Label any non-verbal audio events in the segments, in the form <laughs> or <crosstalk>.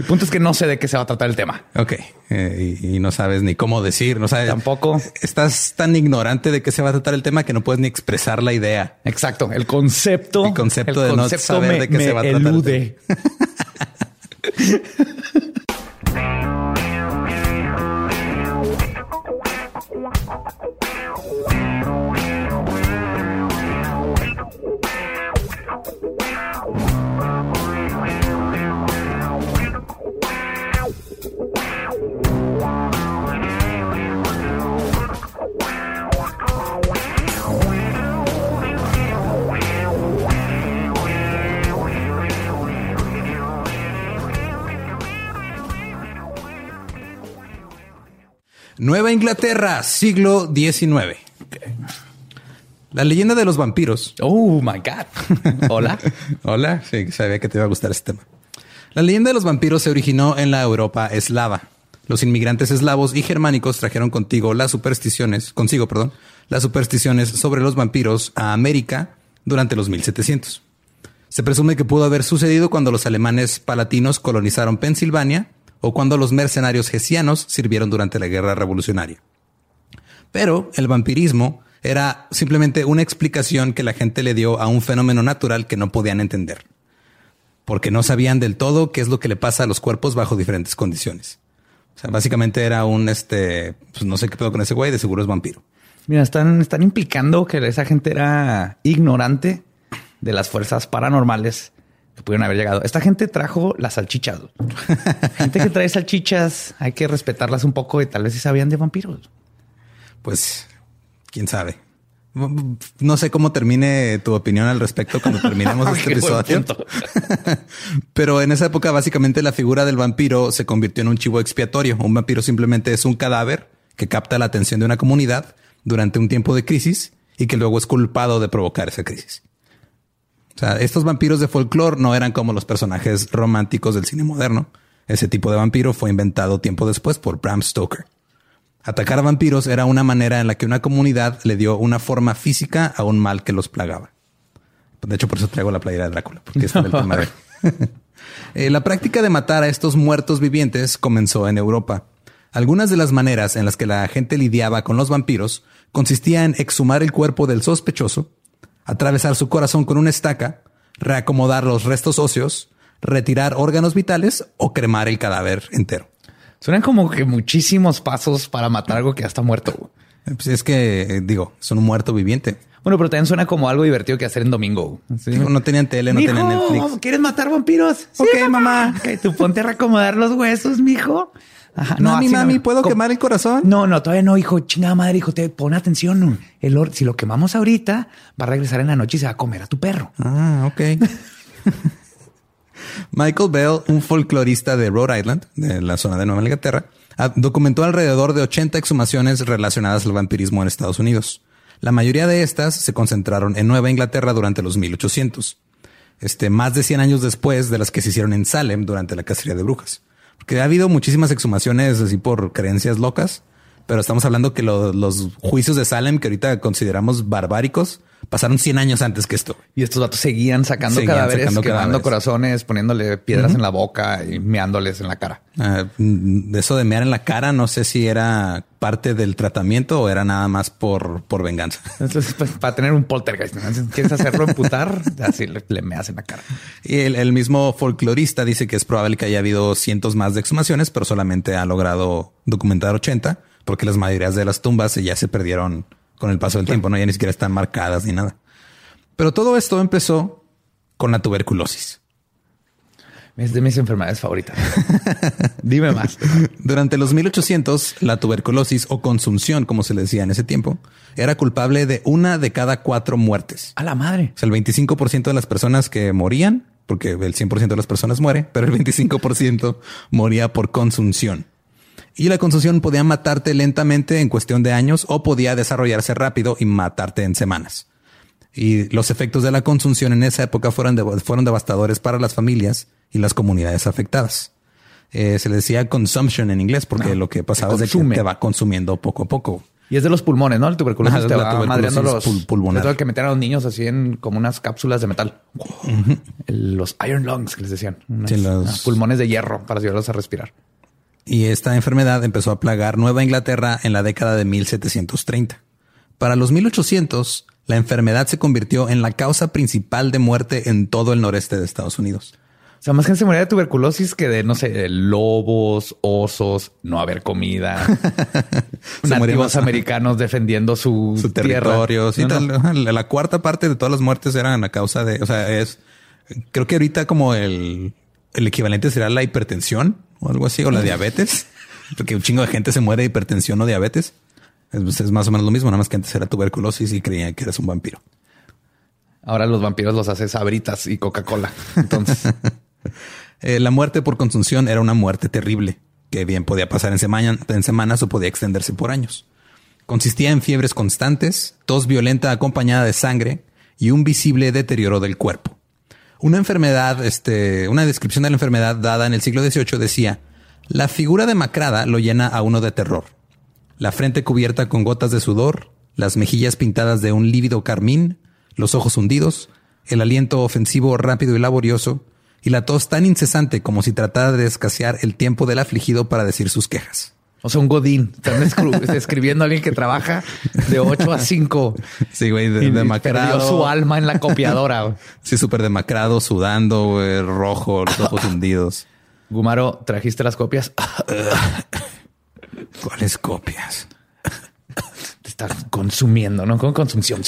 El punto es que no sé de qué se va a tratar el tema. Ok. Eh, y, no sabes ni cómo decir, no sabes. Tampoco. Estás tan ignorante de qué se va a tratar el tema que no puedes ni expresar la idea. Exacto. El concepto. El concepto de no saber de qué se va a tratar. Elude. <laughs> Nueva Inglaterra, siglo XIX. La leyenda de los vampiros. Oh my God. Hola. <laughs> Hola. Sí, sabía que te iba a gustar este tema. La leyenda de los vampiros se originó en la Europa eslava. Los inmigrantes eslavos y germánicos trajeron contigo las supersticiones, consigo, perdón, las supersticiones sobre los vampiros a América durante los 1700. Se presume que pudo haber sucedido cuando los alemanes palatinos colonizaron Pensilvania o cuando los mercenarios hessianos sirvieron durante la guerra revolucionaria. Pero el vampirismo era simplemente una explicación que la gente le dio a un fenómeno natural que no podían entender, porque no sabían del todo qué es lo que le pasa a los cuerpos bajo diferentes condiciones. O sea, básicamente era un este, pues no sé qué pedo con ese güey, de seguro es vampiro. Mira, están, están implicando que esa gente era ignorante de las fuerzas paranormales pudieron haber llegado. Esta gente trajo las salchichas. <laughs> gente que trae salchichas, hay que respetarlas un poco y tal vez si sabían de vampiros. Pues quién sabe. No sé cómo termine tu opinión al respecto cuando <laughs> terminemos este episodio. <laughs> Pero en esa época, básicamente, la figura del vampiro se convirtió en un chivo expiatorio. Un vampiro simplemente es un cadáver que capta la atención de una comunidad durante un tiempo de crisis y que luego es culpado de provocar esa crisis. O sea, estos vampiros de folclore no eran como los personajes románticos del cine moderno. Ese tipo de vampiro fue inventado tiempo después por Bram Stoker. Atacar a vampiros era una manera en la que una comunidad le dio una forma física a un mal que los plagaba. De hecho, por eso traigo la playera de Drácula, porque está en el <laughs> tema de... <laughs> Eh, la práctica de matar a estos muertos vivientes comenzó en Europa. Algunas de las maneras en las que la gente lidiaba con los vampiros consistía en exhumar el cuerpo del sospechoso, atravesar su corazón con una estaca, reacomodar los restos óseos, retirar órganos vitales o cremar el cadáver entero. Suenan como que muchísimos pasos para matar algo que ya está muerto. Pues es que, eh, digo, son un muerto viviente. Bueno, pero también suena como algo divertido que hacer en domingo. No tenían tele, no tenían Netflix. ¿Quieres matar vampiros? ok, mamá. Ok, tú ponte a reacomodar los huesos, mijo. Ajá. No, mami, mami, ¿puedo quemar el corazón? No, no, todavía no, hijo. Chingada madre, hijo, te pon atención. El si lo quemamos ahorita, va a regresar en la noche y se va a comer a tu perro. Ah, ok. <laughs> Michael Bell, un folclorista de Rhode Island, de la zona de Nueva Inglaterra, documentó alrededor de 80 exhumaciones relacionadas al vampirismo en Estados Unidos. La mayoría de estas se concentraron en Nueva Inglaterra durante los 1800, este, más de 100 años después de las que se hicieron en Salem durante la cacería de brujas. Porque ha habido muchísimas exhumaciones así por creencias locas, pero estamos hablando que los juicios de Salem, que ahorita consideramos barbáricos, pasaron 100 años antes que esto. Y estos datos seguían sacando cadáveres, sacando quemando corazones, poniéndole piedras en la boca y meándoles en la cara. Uh, eso de mear en la cara, no sé si era parte del tratamiento o era nada más por, por venganza. <laughs> Entonces, pues, para tener un poltergeist, quieres hacerlo emputar, <laughs> así le, meas en la cara. Y el, el mismo folclorista dice que es probable que haya habido cientos más de exhumaciones, pero solamente ha logrado documentar 80 porque las mayorías de las tumbas ya se perdieron con el paso del tiempo, no ya ni siquiera están marcadas ni nada. Pero todo esto empezó con la tuberculosis. Es de mis enfermedades favoritas. <laughs> Dime más. Durante los 1800, la tuberculosis o consunción, como se le decía en ese tiempo, era culpable de una de cada cuatro muertes. A la madre. O sea, el 25% de las personas que morían, porque el 100% de las personas muere, pero el 25% moría por consunción. Y la consunción podía matarte lentamente en cuestión de años o podía desarrollarse rápido y matarte en semanas. Y los efectos de la consunción en esa época fueron, fueron devastadores para las familias y las comunidades afectadas. Eh, se le decía consumption en inglés porque lo que pasaba es que te va consumiendo poco a poco. Y es de los pulmones, ¿no? El tuberculosis te va madreando los pulmones. Es que metían a los niños así en como unas cápsulas de metal. los iron lungs que les decían. los... pulmones de hierro para ayudarlos a respirar y esta enfermedad empezó a plagar Nueva Inglaterra en la década de 1730. Para los 1800, la enfermedad se convirtió en la causa principal de muerte en todo el noreste de Estados Unidos. O sea, más gente se moría de tuberculosis que de, no sé, lobos, osos, no haber comida, <laughs> <laughs> nativos americanos defendiendo su, su territorio. La, cuarta parte de todas las muertes eran a causa de, o sea, es, creo que ahorita como el, el equivalente será la hipertensión o algo así, o la diabetes, <laughs> porque un chingo de gente se muere de hipertensión o diabetes. Es, más o menos lo mismo, nada más que antes era tuberculosis y creían que eres un vampiro. Ahora los vampiros los hace sabritas y Coca-Cola. Entonces, <laughs> eh, la muerte por consunción era una muerte terrible que bien podía pasar en, semana, en semanas o podía extenderse por años. Consistía en fiebres constantes, tos violenta acompañada de sangre y un visible deterioro del cuerpo. Una enfermedad, este, una descripción de la enfermedad dada en el siglo XVIII decía, la figura demacrada lo llena a uno de terror. La frente cubierta con gotas de sudor, las mejillas pintadas de un lívido carmín, los ojos hundidos, el aliento ofensivo rápido y laborioso, y la tos tan incesante como si tratara de escasear el tiempo del afligido para decir sus quejas. O sea, un godín. Están <laughs> escribiendo a alguien que trabaja de 8 a 5. Sí, güey, de, demacrado. Perdió su alma en la copiadora. sí, súper demacrado, sudando, güey, rojo, los <laughs> ojos hundidos. Gumaro, ¿trajiste las copias? <laughs> ¿Cuáles copias? Te estás consumiendo, ¿no? Con consumición.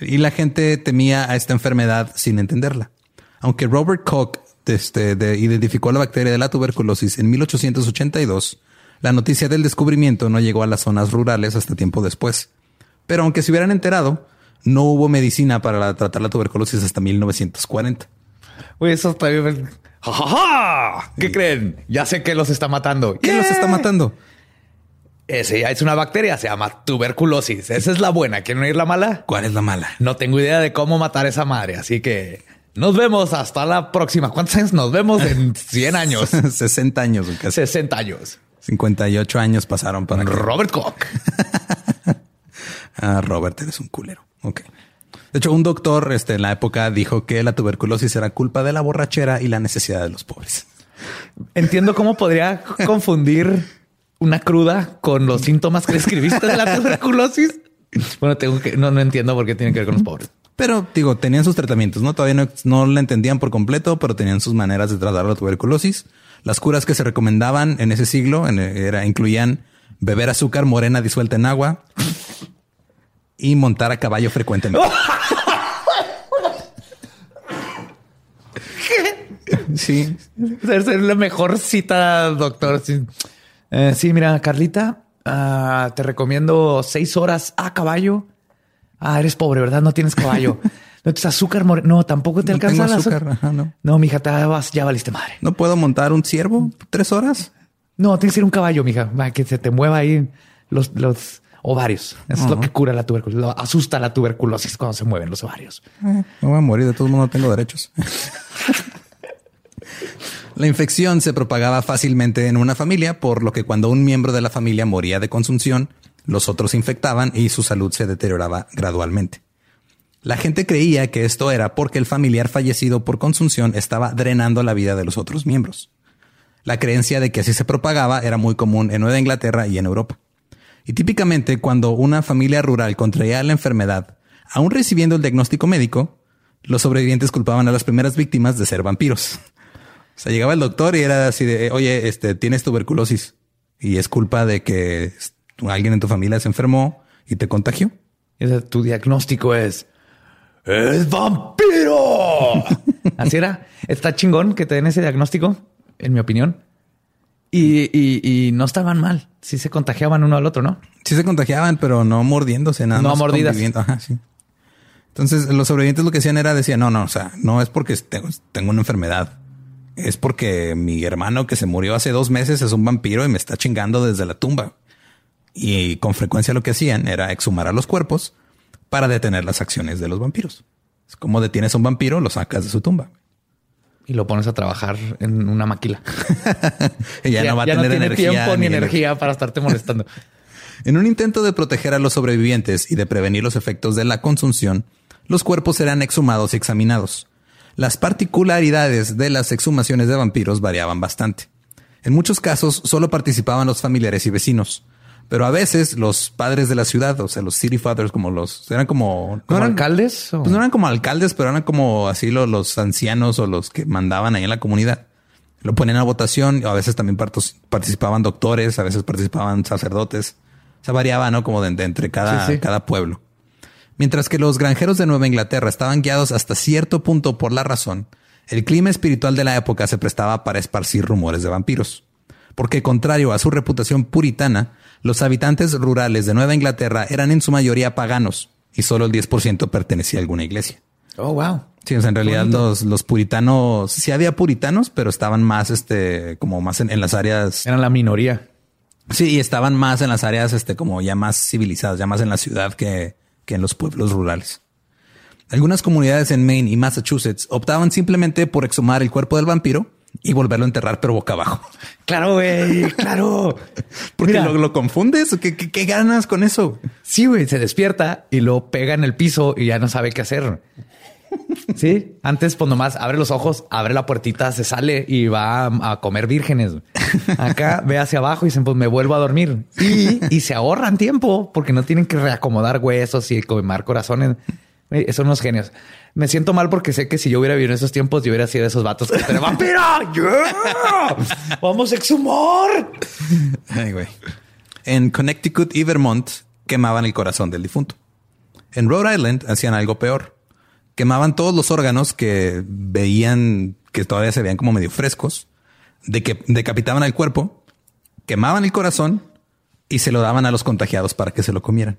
y la gente temía a esta enfermedad sin entenderla. Aunque Robert Koch este, identificó la bacteria de la tuberculosis en 1882, la noticia del descubrimiento no llegó a las zonas rurales hasta tiempo después. Pero aunque se hubieran enterado, no hubo medicina para tratar la tuberculosis hasta 1940. Uy, eso está bien. ¡Ja, qué creen? Ya sé que los está matando. ¿Quién los está matando? Ese ya es una bacteria, se llama tuberculosis. Esa es la buena. ¿Quieren oír la mala? ¿Cuál es la mala? No tengo idea de cómo matar a esa madre, así que nos vemos hasta la próxima. ¿Cuántos años nos vemos? En <laughs> 100 años. 60 años. 60 años. 58 años pasaron para Robert Koch. <laughs> ah, Robert, eres un culero. Ok. De hecho, un doctor este, en la época dijo que la tuberculosis era culpa de la borrachera y la necesidad de los pobres. Entiendo cómo podría confundir una cruda con los síntomas que describiste de la <laughs> tuberculosis. Bueno, tengo que no, no entiendo por qué tiene que ver con los pobres. Pero digo, tenían sus tratamientos, ¿no? Todavía no, no la entendían por completo, pero tenían sus maneras de tratar la tuberculosis. Las curas que se recomendaban en ese siglo en- era, incluían beber azúcar morena disuelta en agua y montar a caballo frecuentemente. <laughs> Sí, Esa es la mejor cita, doctor. Sí, Eh, sí, mira, Carlita, ah, te recomiendo seis horas a caballo. Ah, eres pobre, ¿verdad? No tienes caballo. <laughs> No tienes azúcar moreno. No, tampoco te No alcanza el azúcar. azúcar, ajá, no. no, mija, te vas, ya valiste madre. no puedo montar un ciervo tres horas. No, tienes que ir un caballo, mija, para que se te mueva ahí los, los ovarios. Eso es lo que cura la tuberculosis. Lo asusta la tuberculosis cuando se mueven los ovarios. Me voy a morir, de todos modos no tengo derechos. <laughs> La infección se propagaba fácilmente en una familia, por lo que cuando un miembro de la familia moría de consunción, los otros se infectaban y su salud se deterioraba gradualmente. La gente creía que esto era porque el familiar fallecido por consunción estaba drenando la vida de los otros miembros. La creencia de que así se propagaba era muy común en Nueva Inglaterra y en Europa. Y típicamente cuando una familia rural contraía la enfermedad, aún recibiendo el diagnóstico médico, los sobrevivientes culpaban a las primeras víctimas de ser vampiros. O sea, llegaba el doctor y era así de, oye, este, tienes tuberculosis y es culpa de que alguien en tu familia se enfermó y te contagió. Ese, tu diagnóstico es ¡Es vampiro! <laughs> Así era. Está chingón que te den ese diagnóstico, en mi opinión. Y, y- y no estaban mal. Sí se contagiaban uno al otro, ¿no? Sí se contagiaban, pero no mordiéndose, nada No más. mordidas. Ajá, sí. Entonces, los sobrevivientes lo que hacían era decían, no, no, o sea, no es porque tengo, tengo una enfermedad. Es porque mi hermano que se murió hace dos meses es un vampiro y me está chingando desde la tumba. Y con frecuencia lo que hacían era exhumar a los cuerpos para detener las acciones de los vampiros. Es como detienes a un vampiro, lo sacas de su tumba. Y lo pones a trabajar en una maquila. Y <laughs> ya, no va a tener tiene energía. tiempo ni ener- energía para estarte molestando. <laughs> En un intento de proteger a los sobrevivientes y de prevenir los efectos de la consunción, los cuerpos eran exhumados y examinados. Las particularidades de las exhumaciones de vampiros variaban bastante. En muchos casos solo participaban los familiares y vecinos, pero a veces los padres de la ciudad, o sea, los city fathers, como los eran como, ¿No eran- alcaldes? o- Pues no eran como alcaldes, pero eran como así lo- los, ancianos o los que mandaban ahí en la comunidad. Lo ponían a votación, a veces también partos- participaban doctores, a veces participaban sacerdotes. O sea, variaba, ¿no? Como de, de entre cada, Sí, sí. cada pueblo. Mientras que los granjeros de Nueva Inglaterra estaban guiados hasta cierto punto por la razón, el clima espiritual de la época se prestaba para esparcir rumores de vampiros. Porque contrario a su reputación puritana, los habitantes rurales de Nueva Inglaterra eran en su mayoría paganos y solo el 10% pertenecía a alguna iglesia. Oh, wow. Sí, o sea, en realidad los, los puritanos, sí había puritanos, pero estaban más, este, como más en, en las áreas. Eran la minoría. Sí, y estaban más en las áreas, este, como ya más civilizadas, ya más en la ciudad que, que en los pueblos rurales. Algunas comunidades en Maine y Massachusetts optaban simplemente por exhumar el cuerpo del vampiro y volverlo a enterrar, pero boca abajo. Claro, güey. Claro. <laughs> Porque Mira. lo, lo confundes. ¿o ¿Qué, qué, qué ganas con eso? Sí, güey, se despierta y lo pega en el piso y ya no sabe qué hacer. Sí, antes pues nomás abre los ojos, abre la puertita, se sale y va a, a comer vírgenes. Acá ve hacia abajo y dicen pues me vuelvo a dormir y, y se ahorran tiempo porque no tienen que reacomodar huesos y quemar corazones. Son unos genios. Me siento mal porque sé que si yo hubiera vivido en esos tiempos, yo hubiera sido de esos vatos que pero <laughs> vampiro, ¡Yeah! vamos a exhumar. Ay, güey. En Connecticut y Vermont quemaban el corazón del difunto. En Rhode Island hacían algo peor. Quemaban todos los órganos que veían que todavía se veían como medio frescos, de que decapitaban el cuerpo, quemaban el corazón y se lo daban a los contagiados para que se lo comieran.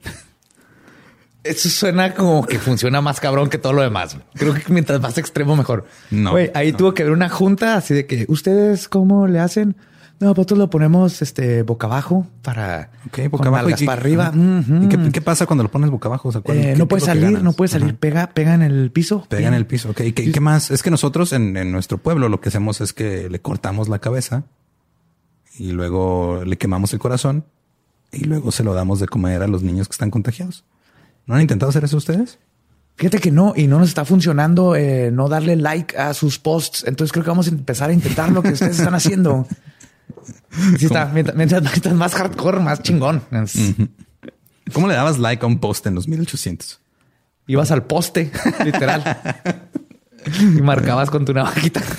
Eso suena como que funciona más cabrón que todo lo demás. Creo que mientras más extremo, mejor. No, ahí no. tuvo que haber una junta así de que ustedes cómo le hacen. No, nosotros lo ponemos este boca abajo para Ok, boca abajo. nalgas ¿Y, para arriba. ¿Y qué, pasa cuando lo pones boca abajo? O sea, ¿cuál- Eh, no puede salir, no puede salir. Pega, pega en el piso. Pega en el piso. Ok, ¿Y ¿Qué, qué más? Es que nosotros en, en nuestro pueblo lo que hacemos es que le cortamos la cabeza y luego le quemamos el corazón y luego se lo damos de comer a los niños que están contagiados. ¿No han intentado hacer eso ustedes? Fíjate que no, y no nos está funcionando eh, no darle like a sus posts. Entonces creo que vamos a empezar a intentar lo que ustedes están haciendo. Sí está, mientras, mientras, más hardcore, más chingón. ¿Cómo le dabas like a un post en los 1800? Ibas al poste, <laughs> literal. y marcabas con tu navajita. <laughs>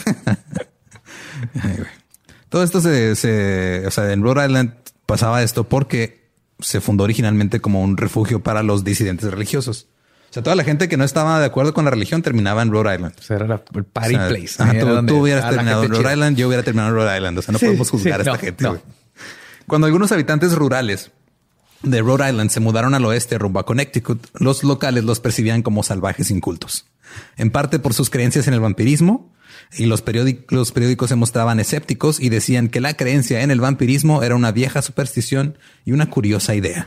Todo esto se, se, o sea, en Rhode Island pasaba esto porque se fundó originalmente como un refugio para los disidentes religiosos. O sea, toda la gente que no estaba de acuerdo con la religión terminaba en Rhode Island. O sea, era el party place. tú, hubieras terminado en Rhode Island, yo hubiera terminado en Rhode Island. O sea, no podemos juzgar a esta gente. Cuando algunos habitantes rurales de Rhode Island se mudaron al oeste rumbo a Connecticut, los locales los percibían como salvajes incultos. En parte por sus creencias en el vampirismo, y los, los periódicos se mostraban escépticos y decían que la creencia en el vampirismo era una vieja superstición y una curiosa idea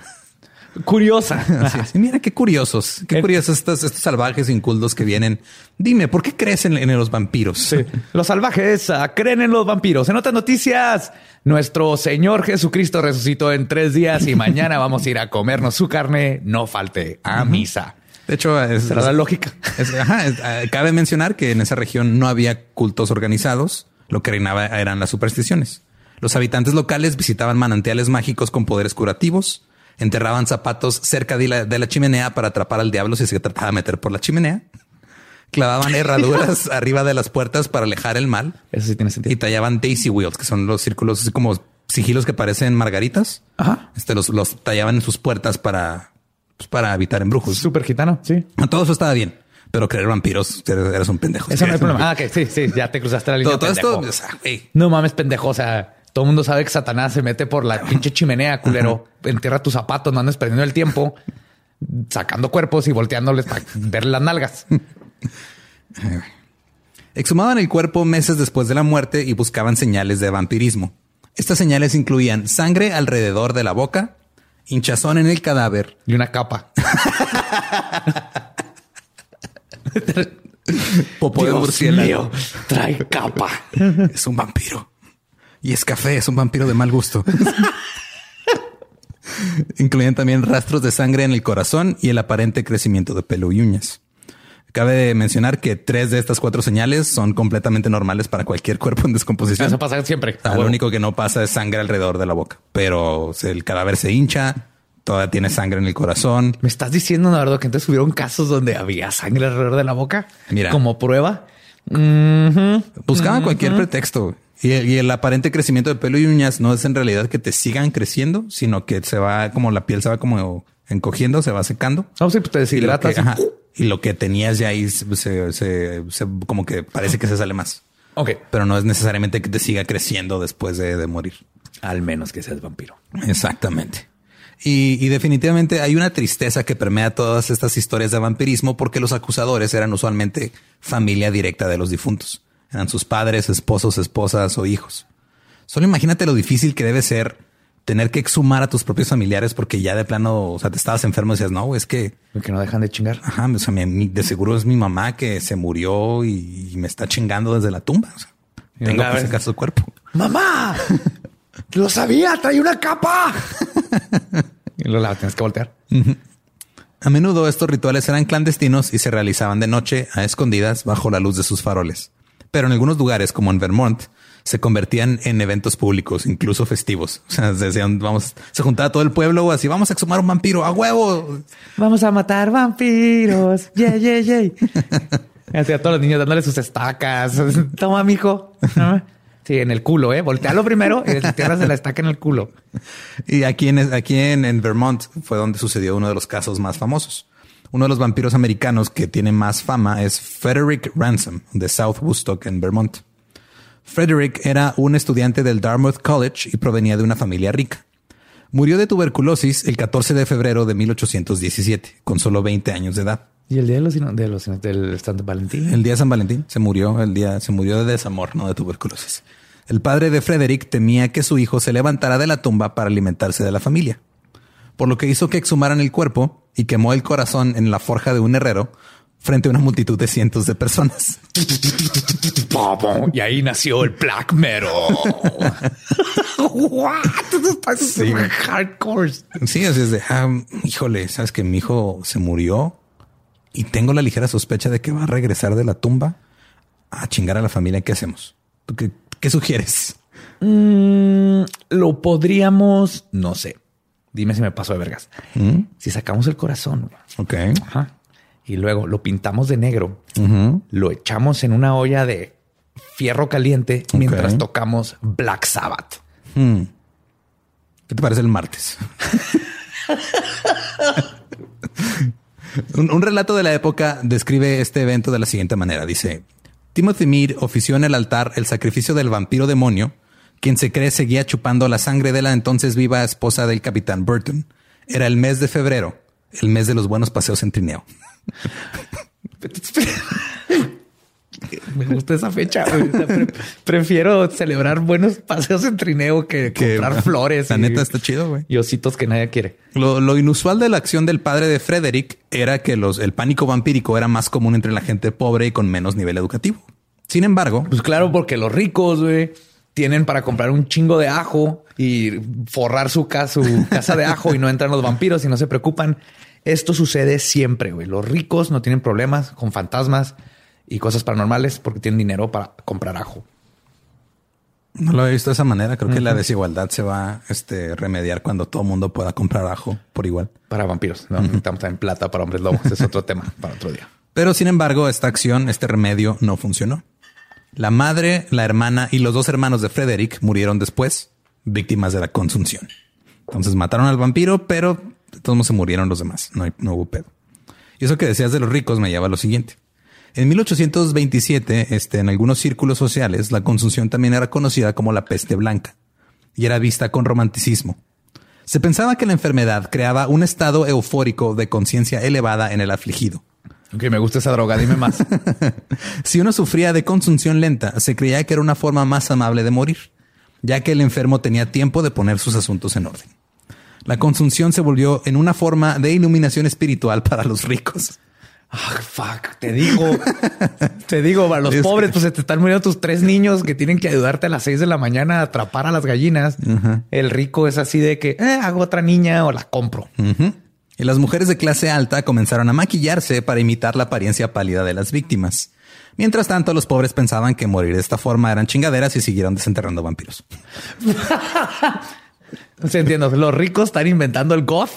curiosa. <laughs> mira qué curiosos, qué curiosos estos, estos salvajes incultos que vienen. Dime, ¿por qué crees en, los vampiros? Los salvajes ah, creen en los vampiros. En otras noticias, nuestro Señor Jesucristo resucitó en tres días y mañana vamos a ir a comernos su carne. No falte a misa. De hecho, es, la lógica. Ah, cabe mencionar que en esa región no había cultos organizados. Lo que reinaba eran las supersticiones. Los habitantes locales visitaban manantiales mágicos con poderes curativos enterraban zapatos cerca de la, chimenea para atrapar al diablo si se trataba de meter por la chimenea. Clavaban herraduras <laughs> arriba de las puertas para alejar el mal. Eso sí tiene sentido. Y tallaban daisy wheels, que son los círculos así como sigilos que parecen margaritas. Ajá. Este los, los tallaban en sus puertas para, pues, para evitar embrujos. Súper gitano. Sí. Todo eso estaba bien. Pero creer vampiros, eras un pendejo. Eso no hay problema. Ah, que sí, sí, ya te cruzaste la línea. Todo, esto, no mames, pendejo. O sea, todo el mundo sabe que Satanás se mete por la pinche chimenea, culero. Entierra tus zapatos, no andes perdiendo el tiempo sacando cuerpos y volteándoles para ver las nalgas. <laughs> Exhumaban el cuerpo meses después de la muerte y buscaban señales de vampirismo. Estas señales incluían sangre alrededor de la boca, hinchazón en el cadáver y una capa. <laughs> Popo de murciélago. trae capa. Es un vampiro. Y es café, es un vampiro de mal gusto. <laughs> Incluyen también rastros de sangre en el corazón y el aparente crecimiento de pelo y uñas. Cabe mencionar que tres de estas cuatro señales son completamente normales para cualquier cuerpo en descomposición. Eso pasa siempre. lo único que no pasa es sangre alrededor de la boca, pero el cadáver se hincha, todavía tiene sangre en el corazón. ¿Me estás diciendo, Nardo, que entonces hubieron casos donde había sangre alrededor de la boca? Mira. Como prueba. Buscaban cualquier pretexto. Y el, aparente crecimiento de pelo y uñas no es en realidad que te sigan creciendo, sino que se va como la piel se va como encogiendo, se va secando. No, sí, pues te deshidratas. Y, lo que tenías ya ahí se, se, como que parece que se sale más. Ok. Pero no es necesariamente que te siga creciendo después de, morir. Al menos que seas vampiro. Exactamente. Y, y, definitivamente hay una tristeza que permea todas estas historias de vampirismo porque los acusadores eran usualmente familia directa de los difuntos. Eran sus padres, esposos, esposas o hijos. Solo imagínate lo difícil que debe ser tener que exhumar a tus propios familiares porque ya de plano, o sea, te estabas enfermo y decías, no, es que... Que no dejan de chingar. Ajá, o sea, de seguro es mi mamá que se murió y, me está chingando desde la tumba. tengo que sacar su cuerpo. ¡Mamá! ¡Lo sabía! ¡Trae una capa! y lo la tienes que voltear. A menudo estos rituales eran clandestinos y se realizaban de noche a escondidas bajo la luz de sus faroles pero en algunos lugares, como en Vermont, se convertían en eventos públicos, incluso festivos. O sea, decían, vamos, se juntaba todo el pueblo así, vamos a exhumar un vampiro a huevo. Vamos a matar vampiros. Yeah, yeah, yeah. Así a todos los niños dándole sus estacas. <laughs> Toma, mijo. <laughs> Sí, en el culo, eh. Voltealo primero y tierras de la estaca en el culo. Y aquí en, aquí en Vermont fue donde sucedió uno de los casos más famosos. Uno de los vampiros americanos que tiene más fama es Frederick Ransom de South Woodstock en Vermont. Frederick era un estudiante del Dartmouth College y provenía de una familia rica. Murió de tuberculosis el 14 de febrero de 1817, con solo 20 años de edad. ¿Y el día de los, de los del San Valentín? El día de San Valentín se murió, el día se murió de desamor, no de tuberculosis. El padre de Frederick temía que su hijo se levantara de la tumba para alimentarse de la familia por lo que hizo que exhumaran el cuerpo y quemó el corazón en la forja de un herrero frente a una multitud de cientos de personas. Y ahí nació el black metal. <laughs> sí. hardcore. Sí, así es de, ah, híjole, sabes que mi hijo se murió y tengo la ligera sospecha de que va a regresar de la tumba a chingar a la familia. ¿Qué hacemos? ¿Tú qué, qué sugieres? Mm, lo podríamos, no sé. Dime si me paso de vergas. ¿Mm? Si sacamos el corazón Ok. ajá, y luego lo pintamos de negro, lo echamos en una olla de fierro caliente mientras tocamos Black Sabbath. Hmm. ¿Qué te parece el martes? <laughs> un, un relato de la época describe este evento de la siguiente manera. Dice, Timothy Mead ofició en el altar el sacrificio del vampiro demonio, quien se cree seguía chupando la sangre de la entonces viva esposa del capitán Burton. Era el mes de febrero, el mes de los buenos paseos en trineo. Me gusta esa fecha. güey. O sea, pre- prefiero celebrar buenos paseos en trineo que, Que, comprar <laughs> flores. La y- neta está chido, güey. Y ositos que nadie quiere. Lo, lo inusual de la acción del padre de Frederick era que los, el pánico vampírico era más común entre la gente pobre y con menos nivel educativo. Sin embargo, Pues claro, porque los ricos, güey, tienen para comprar un chingo de ajo y forrar su casa, su casa de ajo y no entran los vampiros y no se preocupan. Esto sucede siempre, güey. Los ricos no tienen problemas con fantasmas y cosas paranormales porque tienen dinero para comprar ajo. no lo he visto de esa manera. Creo que la desigualdad se va a este, remediar cuando todo el mundo pueda comprar ajo por igual. Para vampiros. No necesitamos también plata para hombres lobos. Es otro <laughs> tema para otro día. Pero sin embargo, esta acción, este remedio no funcionó. La madre, la hermana y los dos hermanos de Frederick murieron después, víctimas de la consunción. Entonces mataron al vampiro, pero todos se murieron los demás. No hubo pedo. Y eso que decías de los ricos me lleva a lo siguiente. En 1827, este, en algunos círculos sociales, la consunción también era conocida como la peste blanca y era vista con romanticismo. Se pensaba que la enfermedad creaba un estado eufórico de conciencia elevada en el afligido. Ok, me gusta esa droga. Dime más. <laughs> Si uno sufría de consunción lenta, se creía que era una forma más amable de morir, ya que el enfermo tenía tiempo de poner sus asuntos en orden. La consunción se volvió en una forma de iluminación espiritual <laughs> para los ricos. Ah, fuck, te digo, te digo, para los Es pobres, que- pues se te están muriendo tus tres niños que tienen que ayudarte a las seis de la mañana a atrapar a las gallinas. El rico es así de que eh, hago otra niña o la compro. Y las mujeres de clase alta comenzaron a maquillarse para imitar la apariencia pálida de las víctimas. Mientras tanto, los pobres pensaban que morir de esta forma eran chingaderas y siguieron desenterrando vampiros. <laughs> Se entiendo. Los ricos están inventando el goth,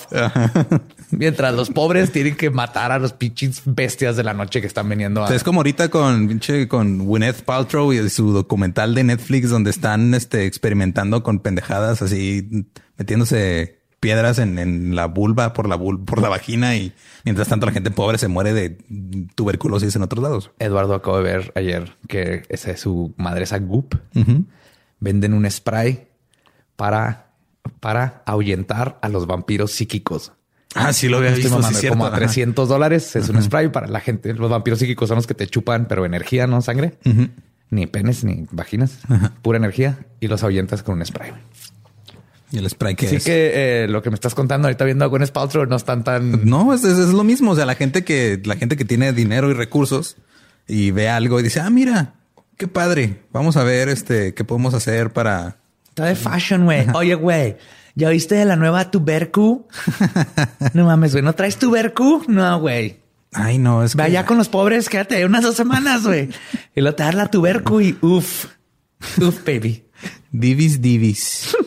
mientras los pobres tienen que matar a los pinches bestias de la noche que están viniendo a. Es como ahorita con con Gwyneth Paltrow y su documental de Netflix donde están este, experimentando con pendejadas así metiéndose piedras en, en la vulva por la vul- por la vagina y mientras tanto la gente pobre se muere de tuberculosis en otros lados. Eduardo acabo de ver ayer que esa es su madresa Goop. Ujú. Venden un spray para, para ahuyentar a los vampiros psíquicos. Ah, sí lo había Estoy visto, sí, como a Ajá. 300 dólares. Es un spray para la gente. Los vampiros psíquicos son los que te chupan, pero energía, no sangre. Ni penes, ni vaginas. Pura energía. Y los ahuyentas con un spray. Y el spray que Así es. que eh, lo que me estás contando ahorita viendo a Gwyneth Paltrow no están tan... No, es, es- es lo mismo. O sea, la gente que la gente que tiene dinero y recursos y ve algo y dice, ah, mira, qué padre. Vamos a ver este qué podemos hacer para Está de fashion, güey. Oye, güey. ¿Ya viste de la nueva tubercu? <laughs> no mames, güey. ¿No traes tubercu? No, güey. Ay, no, es que allá con los pobres, quédate ahí unas dos semanas, güey. Y luego te dar la tubercu y uff. Uff, baby. Divis Divis. <laughs>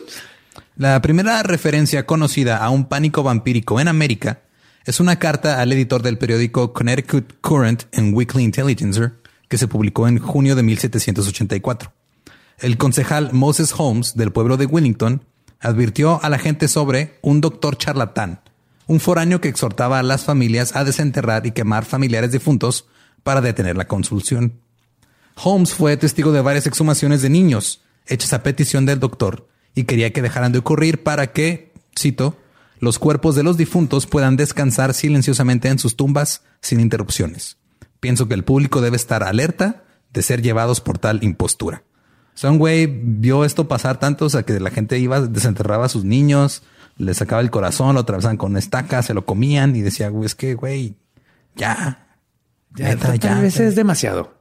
La primera referencia conocida a un pánico vampírico en América es una carta al editor del periódico Connecticut Current en Weekly Intelligencer que se publicó en junio de 1784. El concejal Moses Holmes del pueblo de Willington advirtió a la gente sobre un doctor charlatán, un foráneo que exhortaba a las familias a desenterrar y quemar familiares difuntos para detener la consulsión. Holmes fue testigo de varias exhumaciones de niños hechas a petición del doctor y quería que dejaran de ocurrir para que, cito, los cuerpos de los difuntos puedan descansar silenciosamente en sus tumbas sin interrupciones. Pienso que el público debe estar alerta de ser llevados por tal impostura. Un güey vio esto pasar tanto, o sea, que la gente iba, desenterraba a sus niños, le sacaba el corazón, lo atravesaban con estaca, se lo comían y decía, güey, es que, güey, ya. Ya, Neta, ya, vez ya. es demasiado.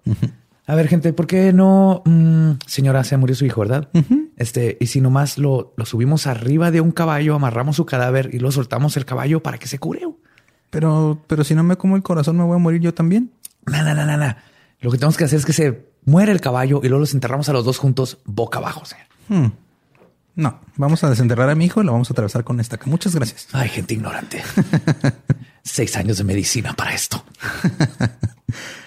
A ver, gente, ¿por qué no? mm, señora, se murió su hijo, ¿verdad? Este, y si nomás lo, lo subimos arriba de un caballo, amarramos su cadáver y lo soltamos el caballo para que se cure. Pero, pero si no me como el corazón, me voy a morir yo también. No, no, no, no, no. Lo que tenemos que hacer es que se muere el caballo y luego los enterramos a los dos juntos boca abajo. señor. Hmm. No, vamos a desenterrar a mi hijo y lo vamos a atravesar con esta. Muchas gracias. Ay, gente ignorante. <laughs> Seis años de medicina para esto. <laughs>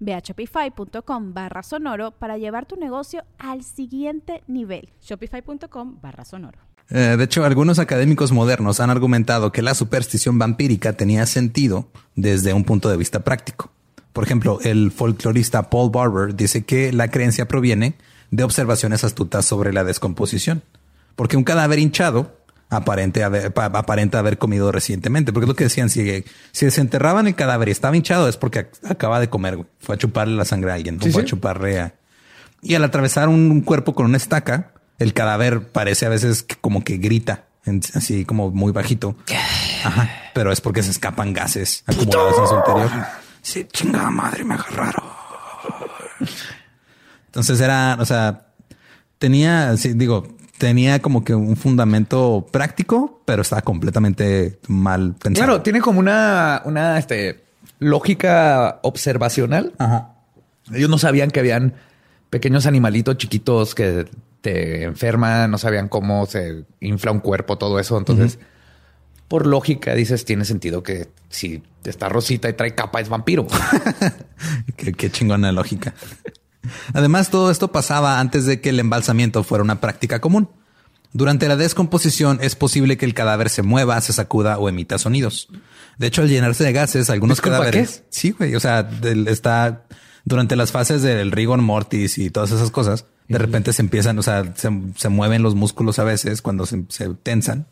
Ve a shopify.com barra sonoro para llevar tu negocio al siguiente nivel. Shopify.com barra sonoro. Eh, de hecho, algunos académicos modernos han argumentado que la superstición vampírica tenía sentido desde un punto de vista práctico. Por ejemplo, el folclorista Paul Barber dice que la creencia proviene de observaciones astutas sobre la descomposición, porque un cadáver hinchado aparente haber, aparenta haber comido recientemente. Porque es lo que decían, si, si desenterraban el cadáver y estaba hinchado es porque acaba de comer. Fue a chuparle la sangre a alguien, fue a chuparle Y al atravesar un, cuerpo con una estaca, el cadáver parece a veces como que grita, así como muy bajito. Ajá, pero es porque se escapan gases acumulados en su interior. Sí, chingada madre, me agarraron. Entonces era, o sea, tenía, sí, digo, tenía como que un fundamento práctico, pero estaba completamente mal pensado. Claro, tiene como una, una este, lógica observacional. Ellos no sabían que habían pequeños animalitos chiquitos que te enferman, no sabían cómo se infla un cuerpo, todo eso. Entonces, por lógica, dices, tiene sentido que si está rosita y trae capa es vampiro. <laughs> qué, qué chingona lógica. Además, todo esto pasaba antes de que el embalsamiento fuera una práctica común. Durante la descomposición es posible que el cadáver se mueva, se sacuda o emita sonidos. De hecho, al llenarse de gases, algunos cadáveres... Sí, güey. O sea, está durante las fases del rigor mortis y todas esas cosas, de repente se empiezan, o sea, se, mueven los músculos a veces cuando se, tensan.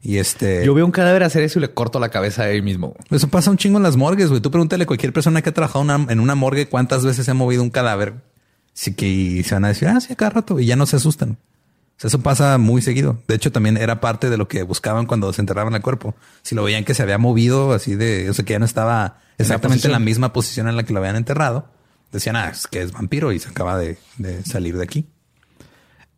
Y este. Yo veo un cadáver hacer eso y le corto la cabeza a él mismo. Eso pasa un chingo en las morgues, güey. Tú pregúntale a cualquier persona que ha trabajado en una morgue cuántas veces se ha movido un cadáver Sí que se van a decir, ah, sí, cada rato y ya no se asustan. eso pasa muy seguido. De hecho, también era parte de lo que buscaban cuando se enterraban el cuerpo. Si lo veían que se había movido así de, o sea, que ya no estaba exactamente en la misma posición en la que lo habían enterrado, decían, ah, es que es vampiro y se acaba de, salir de aquí.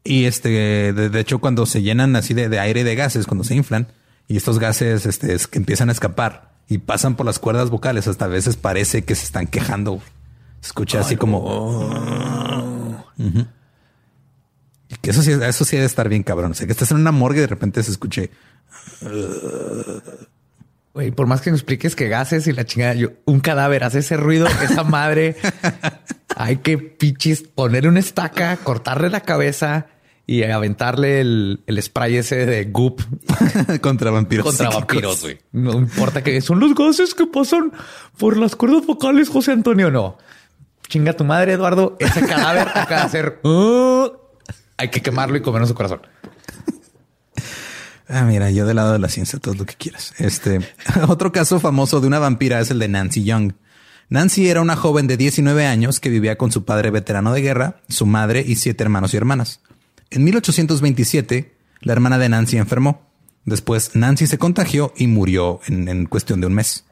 Y este, de, hecho, cuando se llenan así de, aire y de gases, cuando se inflan y estos gases este, que empiezan a escapar y pasan por las cuerdas vocales, hasta a veces parece que se están quejando escucha así como. Y que eso sí, eso sí debe estar bien cabrón. O sea, que estás en una morgue y de repente se escuche. Güey, por más que me expliques que gases y la chingada, yo, un cadáver hace ese ruido, esa madre. <laughs> hay que pichis ponerle una estaca, cortarle la cabeza y aventarle el, spray ese de goop <laughs> contra vampiros. Contra vampiros, güey. No importa que son los gases que pasan por las cuerdas vocales, José Antonio. No chinga tu madre, Eduardo, ese cadáver <laughs> acaba de hacer. Uh, hay que quemarlo y comernos su corazón. Ah, mira, yo del lado de la ciencia, todo lo que quieras. Este <laughs> otro caso famoso de una vampira es el de Nancy Young. Nancy era una joven de 19 años que vivía con su padre veterano de guerra, su madre y siete hermanos y hermanas. En 1827, la hermana de Nancy enfermó. Después, Nancy se contagió y murió en cuestión de un mes.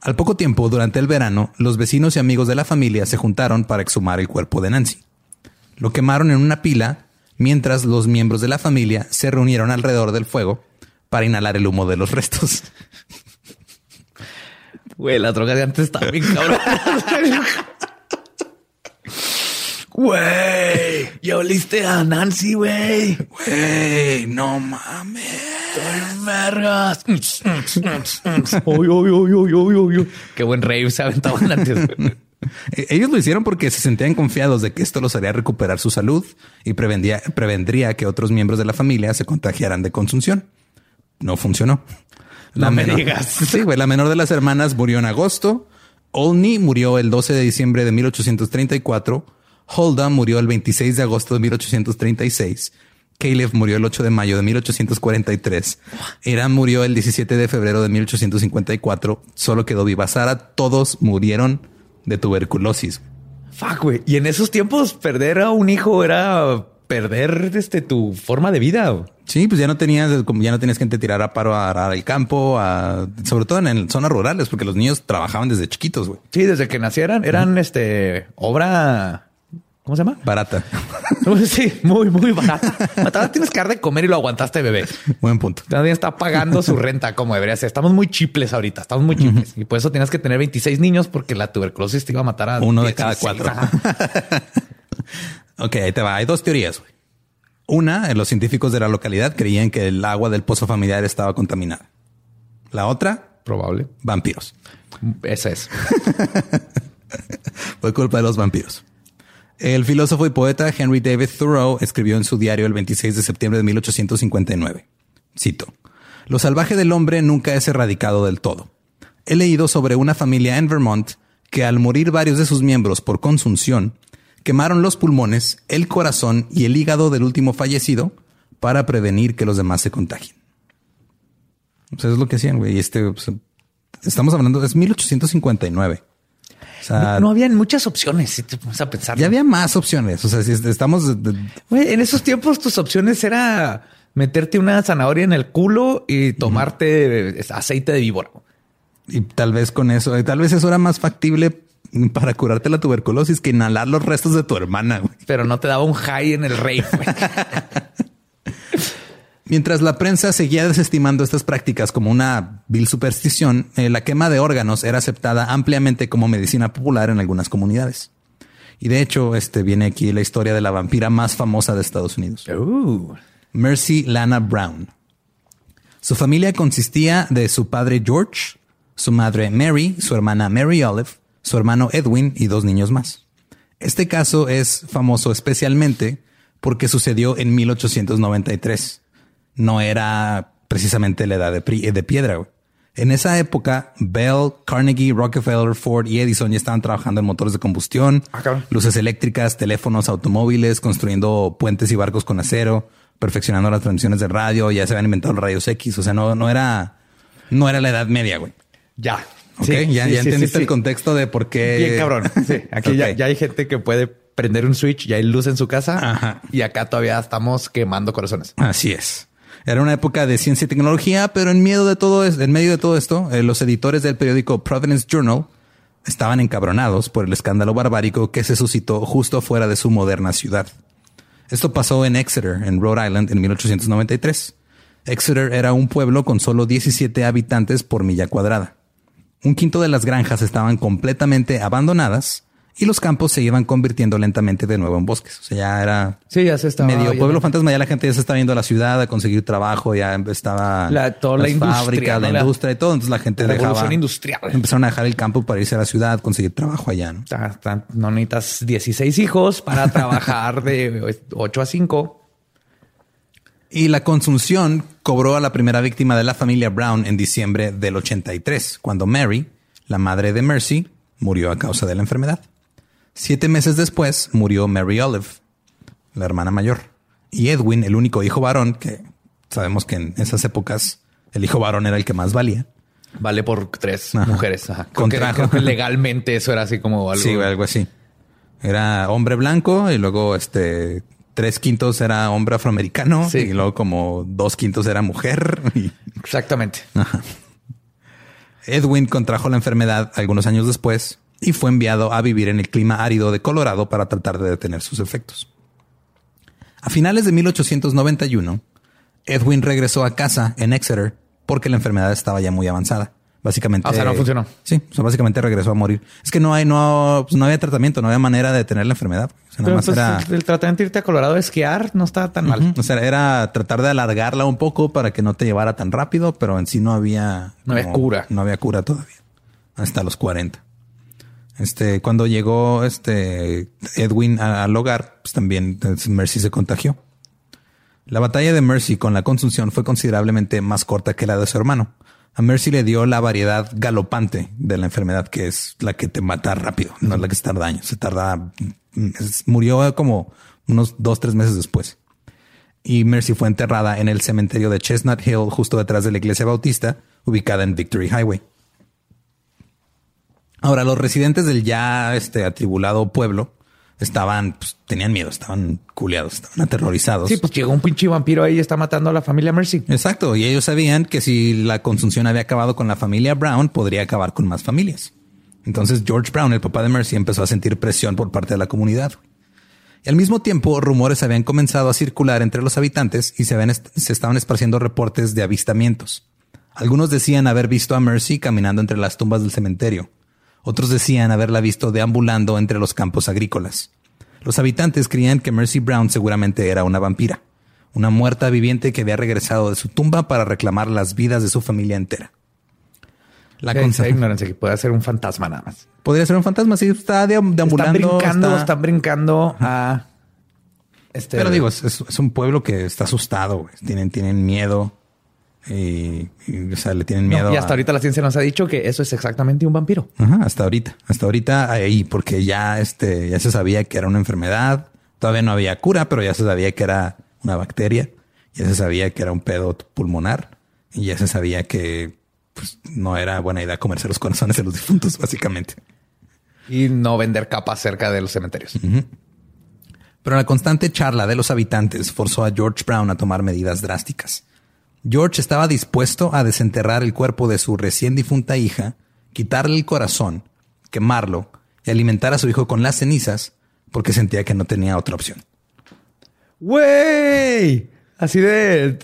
Al poco tiempo, durante el verano, los vecinos y amigos de la familia se juntaron para exhumar el cuerpo de Nancy. Lo quemaron en una pila mientras los miembros de la familia se reunieron alrededor del fuego para inhalar el humo de los restos. <laughs> Güey, la droga de antes está bien cabrón. Güey, ya oliste a Nancy, güey. Güey, no mames. vergas. Qué buen rave se aventaban antes. E- Ellos lo hicieron porque se sentían confiados de que esto los haría recuperar su salud y prevendría- prevendría que otros miembros de la familia se contagiaran de consunción. No funcionó. No me menor- digas. <laughs> Sí, güey. La menor de las hermanas murió en agosto. Olney murió el 12 de diciembre de 1834. Holda murió el 26 de agosto de 1836. Caleb murió el 8 de mayo de 1843. Eran murió el 17 de febrero de 1854. Solo quedó viva Sara. Todos murieron de tuberculosis. Fuck, güey. Y en esos tiempos perder a un hijo era perder este, tu forma de vida. Sí, pues ya no tenías, como ya no tenías gente tirar a paro a arar el campo, a, sobre todo en, en zonas rurales, porque los niños trabajaban desde chiquitos, güey. Sí, desde que nacieran eran este obra. ¿Cómo se llama? Barata. <laughs> Sí, muy, muy barata. <laughs> Tienes que dar de comer y lo aguantaste, bebé. Buen punto. Todavía está pagando su renta como debería ser. Estamos muy chiples ahorita, estamos muy chiples. Y por eso tienes que tener 26 niños porque la tuberculosis te iba a matar a Uno de 16. cada cuatro. <laughs> Ok, ahí te va. Hay dos teorías. güey. Una, eh, los científicos de la localidad creían que el agua del pozo familiar estaba contaminada. La otra, Probable. vampiros. Esa es. <laughs> Fue culpa de los vampiros. El filósofo y poeta Henry David Thoreau escribió en su diario el 26 de septiembre de 1859. Cito. Lo salvaje del hombre nunca es erradicado del todo. He leído sobre una familia en Vermont que al morir varios de sus miembros por consunción, quemaron los pulmones, el corazón y el hígado del último fallecido para prevenir que los demás se contagien. O sea, es lo que hacían, güey. Y este, pues, estamos hablando, es 1859. O sea, No, no habían muchas opciones. Si te pones a pensar. ya había más opciones. O sea, si estamos Güey, en esos tiempos tus opciones era meterte una zanahoria en el culo y tomarte eh, aceite de víbora. y tal vez con eso, tal vez eso era más factible <laughs> para curarte la tuberculosis que inhalar los restos de tu hermana. güey. Pero no te daba un high en el rey. <laughs> Mientras la prensa seguía desestimando estas prácticas como una vil superstición, eh, la quema de órganos era aceptada ampliamente como medicina popular en algunas comunidades. Y de hecho, este viene aquí la historia de la vampira más famosa de Estados Unidos. Mercy Lana Brown. Su familia consistía de su padre George, su madre Mary, su hermana Mary Olive, su hermano Edwin y dos niños más. Este caso es famoso especialmente porque sucedió en 1893. No era precisamente la edad de, de piedra. güey. En esa época, Bell, Carnegie, Rockefeller, Ford y Edison ya estaban trabajando en motores de combustión, Ah, luces eléctricas, teléfonos, automóviles, construyendo puentes y barcos con acero, perfeccionando las transmisiones de radio, ya se habían inventado los rayos X. O sea, no, no era, no era la edad media, güey. ya. Ok, Sí, ya, sí, ya sí, entendiste el contexto de por qué. Bien cabrón. Sí, <laughs> aquí ya, hay gente que puede prender un switch, ya hay luz en su casa Ajá. y acá todavía estamos quemando corazones. Así es. Era una época de ciencia y tecnología, pero en medio de todo, es- en medio de todo esto, eh, los editores del periódico Providence Journal estaban encabronados por el escándalo barbárico que se suscitó justo fuera de su moderna ciudad. Esto pasó en Exeter, en Rhode Island, en 1893. Exeter era un pueblo con solo 17 habitantes por milla cuadrada. Un quinto de las granjas estaban completamente abandonadas y los campos se iban convirtiendo lentamente de nuevo en bosques. O sea, ya era Sí, ya se estaba medio pueblo fantasma. Ya la gente ya se está viendo a la ciudad a conseguir trabajo. Ya estaba La- toda la ¿no? la industria y todo. Entonces la gente la dejaba, industrial. Empezaron a dejar el campo para irse a la ciudad, conseguir trabajo allá. ¿no? No necesitas 16 hijos para trabajar de 8 a 5. Y la consunción cobró a la primera víctima de la familia Brown en diciembre del 83, cuando Mary, la madre de Mercy, murió a causa de la enfermedad. Siete meses después murió Mary Olive, la hermana mayor, y Edwin, el único hijo varón, que sabemos que en esas épocas el hijo varón era el que más valía. Vale por tres Ajá. mujeres. Ajá. Creo, que, Contrajo. creo que legalmente eso era así como algo. Sí, algo así. Era hombre blanco y luego este tres quintos era hombre afroamericano Sí. y luego como dos quintos era mujer. <laughs> Y Exactamente. Edwin contrajo la enfermedad algunos años después y fue enviado a vivir en el clima árido de Colorado para tratar de detener sus efectos. A finales de 1891, Edwin regresó a casa en Exeter porque la enfermedad estaba ya muy avanzada. Básicamente. Ah, o sea, no funcionó. Sí, o sea, básicamente regresó a morir. Es que no hay, no, pues no había tratamiento, no había manera de detener la enfermedad. O sea, nada más era. el, tratamiento de irte a Colorado a esquiar no estaba tan mal. O sea, era tratar de alargarla un poco para que no te llevara tan rápido, pero en sí no había... No había cura. No había cura todavía. Hasta los 40. Este, cuando llegó este Edwin al hogar, pues también pues, Mercy se contagió. La batalla de Mercy con la consunción fue considerablemente más corta que la de su hermano. A Mercy le dio la variedad galopante de la enfermedad, que es la que te mata rápido, no es la que se tarda años. Se tarda, murió como unos dos, tres meses después. Y Mercy fue enterrada en el cementerio de Chestnut Hill, justo detrás de la iglesia bautista, ubicada en Victory Highway. Ahora, los residentes del ya este atribulado pueblo estaban, pues, tenían miedo, estaban culeados, estaban aterrorizados. Sí, pues llegó un pinche vampiro ahí y está matando a la familia Mercy. Exacto. Y ellos sabían que si la consunción había acabado con la familia Brown, podría acabar con más familias. Entonces George Brown, el papá de Mercy, empezó a sentir presión por parte de la comunidad. Y al mismo tiempo, rumores habían comenzado a circular entre los habitantes y se, habían est- se estaban esparciendo reportes de avistamientos. Algunos decían haber visto a Mercy caminando entre las tumbas del cementerio. Otros decían haberla visto deambulando entre los campos agrícolas. Los habitantes creían que Mercy Brown seguramente era una vampira, una muerta viviente que había regresado de su tumba para reclamar las vidas de su familia entera. La Esa ignorancia que puede ser un fantasma nada más. Podría ser un fantasma, sí, está deam- Están deambulando. brincando, está- están brincando a este. Pero digo, es, es- es un pueblo que está asustado, güey. Tienen, tienen miedo. Y, y, o sea, le tienen No, miedo. y hasta a- ahorita la ciencia nos ha dicho que eso es exactamente un vampiro. Ajá, hasta ahorita. Hasta ahorita ahí, porque ya este, ya se sabía que era una enfermedad. Todavía no había cura, pero ya se sabía que era una bacteria. Ya se sabía que era un pedo pulmonar. Y ya se sabía que pues, no era buena idea comerse los corazones de los difuntos, <laughs> básicamente. Y no vender capas cerca de los cementerios. Pero la constante charla de los habitantes forzó a George Brown a tomar medidas drásticas. George estaba dispuesto a desenterrar el cuerpo de su recién difunta hija, quitarle el corazón, quemarlo y alimentar a su hijo con las cenizas porque sentía que no tenía otra opción. ¡Güey! Así de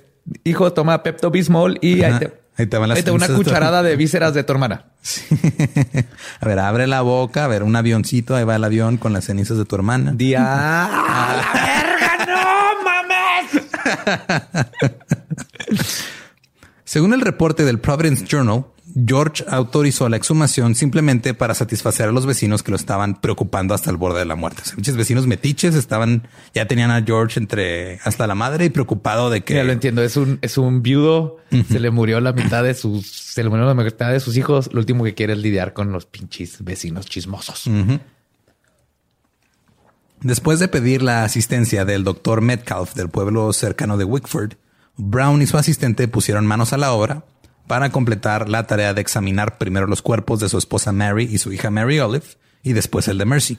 hijo, toma Pepto Bismol y ahí te, Ahí te van las ahí te una cucharada de vísceras de tu hermana. a ver, abre la boca, a ver, un avioncito, ahí va el avión con las cenizas de tu hermana. Día. <laughs> ¡A la verga! ¡No mames! <laughs> <laughs> Según el reporte del Providence Journal, George autorizó la exhumación simplemente para satisfacer a los vecinos que lo estaban preocupando hasta el borde de la muerte. O sea, muchos vecinos metiches estaban, ya tenían a George entre hasta la madre y preocupado de que Ya lo entiendo. Es un, es un viudo. Se le murió la mitad de sus, se le murió la mitad de sus hijos. Lo último que quiere es lidiar con los pinches vecinos chismosos. Después de pedir la asistencia del doctor Metcalf del pueblo cercano de Wickford, Brown y su asistente pusieron manos a la obra para completar la tarea de examinar primero los cuerpos de su esposa Mary y su hija Mary Olive y después el de Mercy.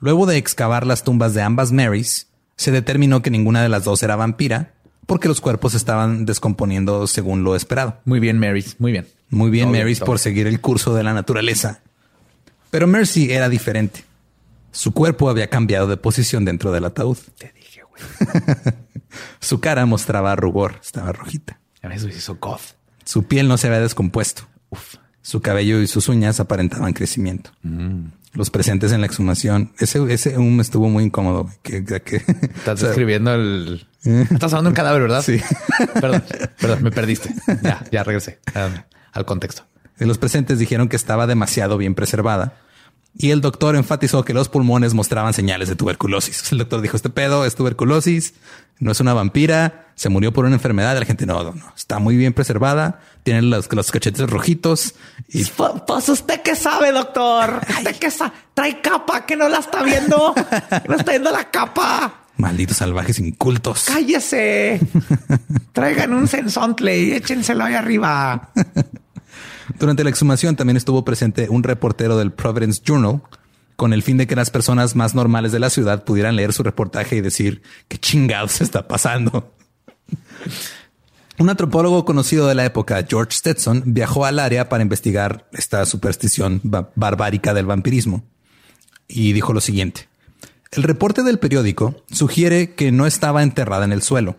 Luego de excavar las tumbas de ambas Marys, se determinó que ninguna de las dos era vampira porque los cuerpos estaban descomponiendo según lo esperado. Muy bien, Marys. Muy bien. Muy bien, Todo Marys, por seguir el curso de la naturaleza. Pero Mercy era diferente. Su cuerpo había cambiado de posición dentro del ataúd. Te dije, güey. <laughs> Su cara mostraba rubor, estaba rojita. Eso hizo goth. Su piel no se había descompuesto. Su cabello y sus uñas aparentaban crecimiento. Mm. Los presentes en la exhumación, ese, ese estuvo muy incómodo. Que, que- que- Estás <laughs> o sea, describiendo el. Estás hablando de un cadáver, ¿verdad? Sí. <laughs> perdón, perdón, me perdiste. <laughs> Ya, ya regresé um, al contexto. Los presentes dijeron que estaba demasiado bien preservada. Y el doctor enfatizó que los pulmones mostraban señales de tuberculosis. El doctor dijo, este pedo es tuberculosis, no es una vampira, se murió por una enfermedad. La gente, no, no, no, está muy bien preservada, tiene los, los cachetes rojitos. Y Pues usted qué sabe, doctor. Usted qué sabe. Trae capa que no la está viendo. <laughs> No está viendo la capa. malditos salvajes incultos. Cállese. <laughs> Traigan un sensontle y échenselo ahí arriba. <laughs> Durante la exhumación también estuvo presente un reportero del Providence Journal con el fin de que las personas más normales de la ciudad pudieran leer su reportaje y decir qué chingados está pasando. Un antropólogo conocido de la época, George Stetson, viajó al área para investigar esta superstición ba- barbárica del vampirismo y dijo lo siguiente. El reporte del periódico sugiere que no estaba enterrada en el suelo.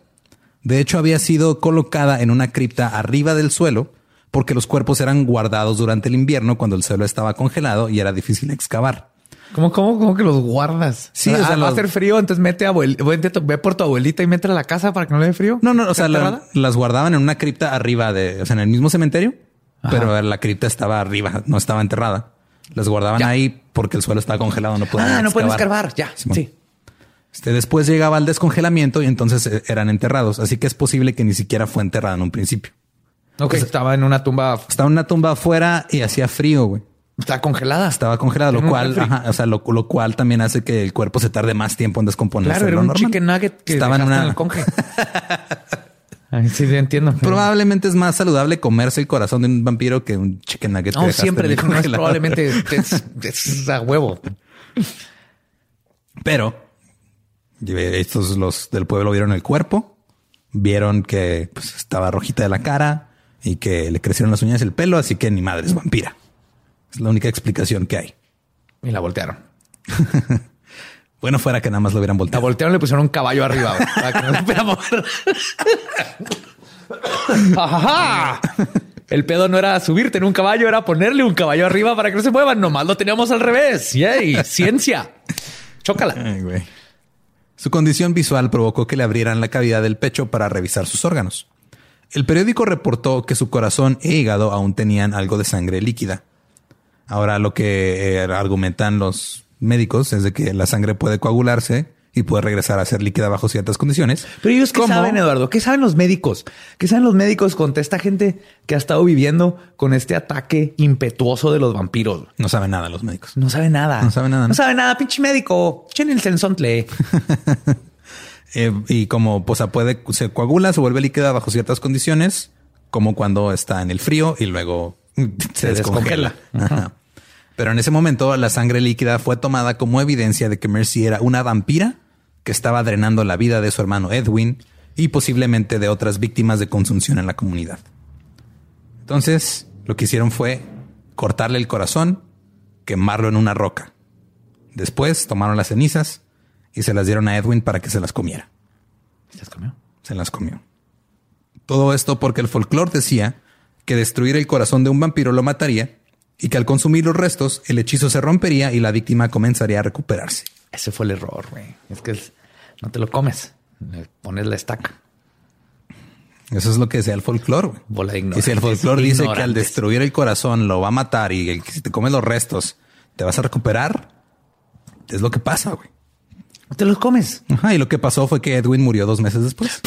De hecho, había sido colocada en una cripta arriba del suelo porque los cuerpos eran guardados durante el invierno cuando el suelo estaba congelado y era difícil excavar. ¿Cómo, cómo, cómo que los guardas? Sí, Ah, o sea, va a hacer frío, entonces mete a abuel- ve por tu abuelita y mete a la casa para que no le dé frío. No, no, o sea, las guardaban en una cripta arriba de, o sea, en el mismo cementerio, pero la cripta estaba arriba, no estaba enterrada. Las guardaban ahí porque el suelo estaba congelado, no podían Ah, no pueden escarbar. Ya, Simón. sí. Este, después llegaba al descongelamiento y entonces eh, eran enterrados. Así que es posible que ni siquiera fue enterrada en un principio. Ok, estaba en una tumba, Estaba en una tumba afuera y hacía frío, güey. está congelada. Estaba congelada, lo cual, ajá, o sea, lo, lo cual también hace que el cuerpo se tarde más tiempo en descomponerse. Claro, era un normal. chicken nugget que Estaba en una- el conge. <laughs> Ay, sí, entiendo. Probablemente es más saludable comerse el corazón de un vampiro que un chicken nugget. No, siempre en de- no es probablemente es, es a huevo. Pero eh, estos los del pueblo vieron el cuerpo, vieron que pues, estaba rojita de la cara y que le crecieron las uñas y el pelo, así que ni madre es vampira. Es la única explicación que hay. Y la voltearon. <laughs> Bueno, fuera que nada más lo hubieran La volteado. voltearon y le pusieron un caballo arriba. para que no. <laughs> Ajá. El pedo no era subirte en un caballo, era ponerle un caballo arriba para que no se muevan. Nomás lo teníamos al revés. Yay, ciencia. Chócala. Ay, güey. Su condición visual provocó que le abrieran la cavidad del pecho para revisar sus órganos. El periódico reportó que su corazón e hígado aún tenían algo de sangre líquida. Ahora lo que eh, argumentan los médicos es de que la sangre puede coagularse y puede regresar a ser líquida bajo ciertas condiciones. Pero ellos qué ¿Cómo? saben, Eduardo? ¿Qué saben los médicos? ¿Qué saben los médicos contra esta gente que ha estado viviendo con este ataque impetuoso de los vampiros? No saben nada los médicos. No sabe nada. No sabe nada, No ¿no? sabe nada, pinche médico. Echen el sensontle. <laughs> Eh, y como pues, puede, se coagula, se vuelve líquida bajo ciertas condiciones, como cuando está en el frío y luego <laughs> se, descongela. Ajá. Pero en ese momento la sangre líquida fue tomada como evidencia de que Mercy era una vampira que estaba drenando la vida de su hermano Edwin y posiblemente de otras víctimas de consunción en la comunidad. Entonces, lo que hicieron fue cortarle el corazón, quemarlo en una roca. Después tomaron las cenizas y se las dieron a Edwin para que se las comiera ¿Se las comió? se las comió. Todo esto porque el folclore decía que destruir el corazón de un vampiro lo mataría y que al consumir los restos el hechizo se rompería y la víctima comenzaría a recuperarse. Ese fue el error, güey. Es que no te lo comes. Le pones la estaca. Eso es lo que decía el folclore. Y si el folclore dice que al destruir el corazón lo va a matar y que si te comes los restos te vas a recuperar, es lo que pasa, güey. Te los comes. Ajá, y lo que pasó fue que Edwin murió dos meses después.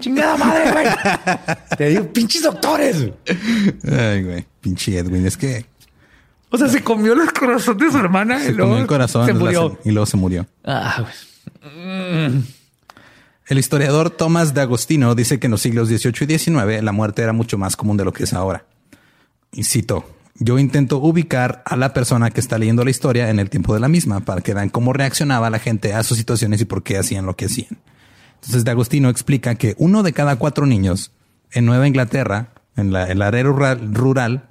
Chingada madre, güey. te digo, pinches doctores. Ay, güey. Pinche Edwin. Es que O sea, se comió el corazón de su hermana y se luego comió el corazón se murió. y luego se murió. Ah, güey. El historiador Tomás de Agostino dice que en los siglos XVIII y XIX la muerte era mucho más común de lo que es ahora. Y cito, yo intento ubicar a la persona que está leyendo la historia en el tiempo de la misma para que vean cómo reaccionaba la gente a sus situaciones y por qué hacían lo que hacían. Entonces de Agostino explica que uno de cada cuatro niños en Nueva Inglaterra, en la, el área rural, rural,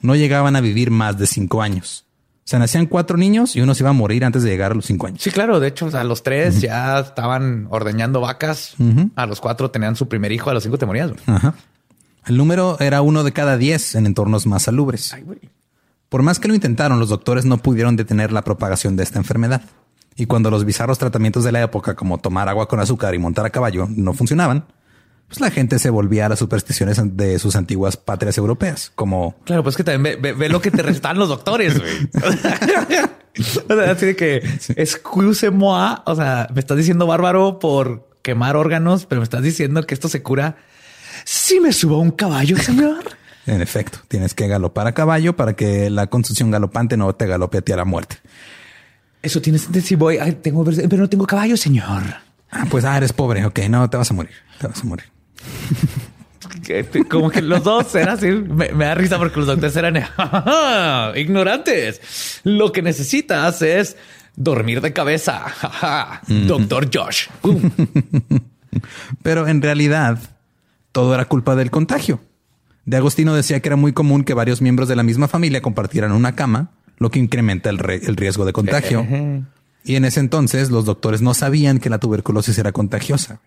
no llegaban a vivir más de cinco años. O sea, nacían cuatro niños y uno se iba a morir antes de llegar a los cinco años. Sí, claro. De hecho, o sea, los tres ya estaban ordeñando vacas. A los cuatro tenían su primer hijo. A los cinco te morías. Ajá. El número era uno de cada diez en entornos más salubres. Por más que lo intentaron, los doctores no pudieron detener la propagación de esta enfermedad. Y cuando los bizarros tratamientos de la época, como tomar agua con azúcar y montar a caballo, no funcionaban, pues la gente se volvía a las supersticiones de sus antiguas patrias europeas, como Claro, pues que también ve, ve- ve lo que te restan los doctores, güey. <laughs> o sea, así de que excuse-moi. O sea, me estás diciendo bárbaro por quemar órganos, pero me estás diciendo que esto se cura si me subo a un caballo, señor. <laughs> En efecto, tienes que galopar a caballo para que la construcción galopante no te galope a ti a la muerte. Eso tiene sentido si voy. Ay, tengo, pero no tengo caballo, señor. Ah, pues ah, eres pobre. Ok, no, te vas a morir. Te vas a morir. <laughs> Como que los dos eran así. Me, me da risa porque los doctores eran <laughs> ignorantes. Lo que necesitas es dormir de cabeza. Doctor Josh. Pero en realidad, todo era culpa del contagio. De Agostino decía que era muy común que varios miembros de la misma familia compartieran una cama, lo que incrementa el, riesgo de contagio. y en ese entonces los doctores no sabían que la tuberculosis era contagiosa.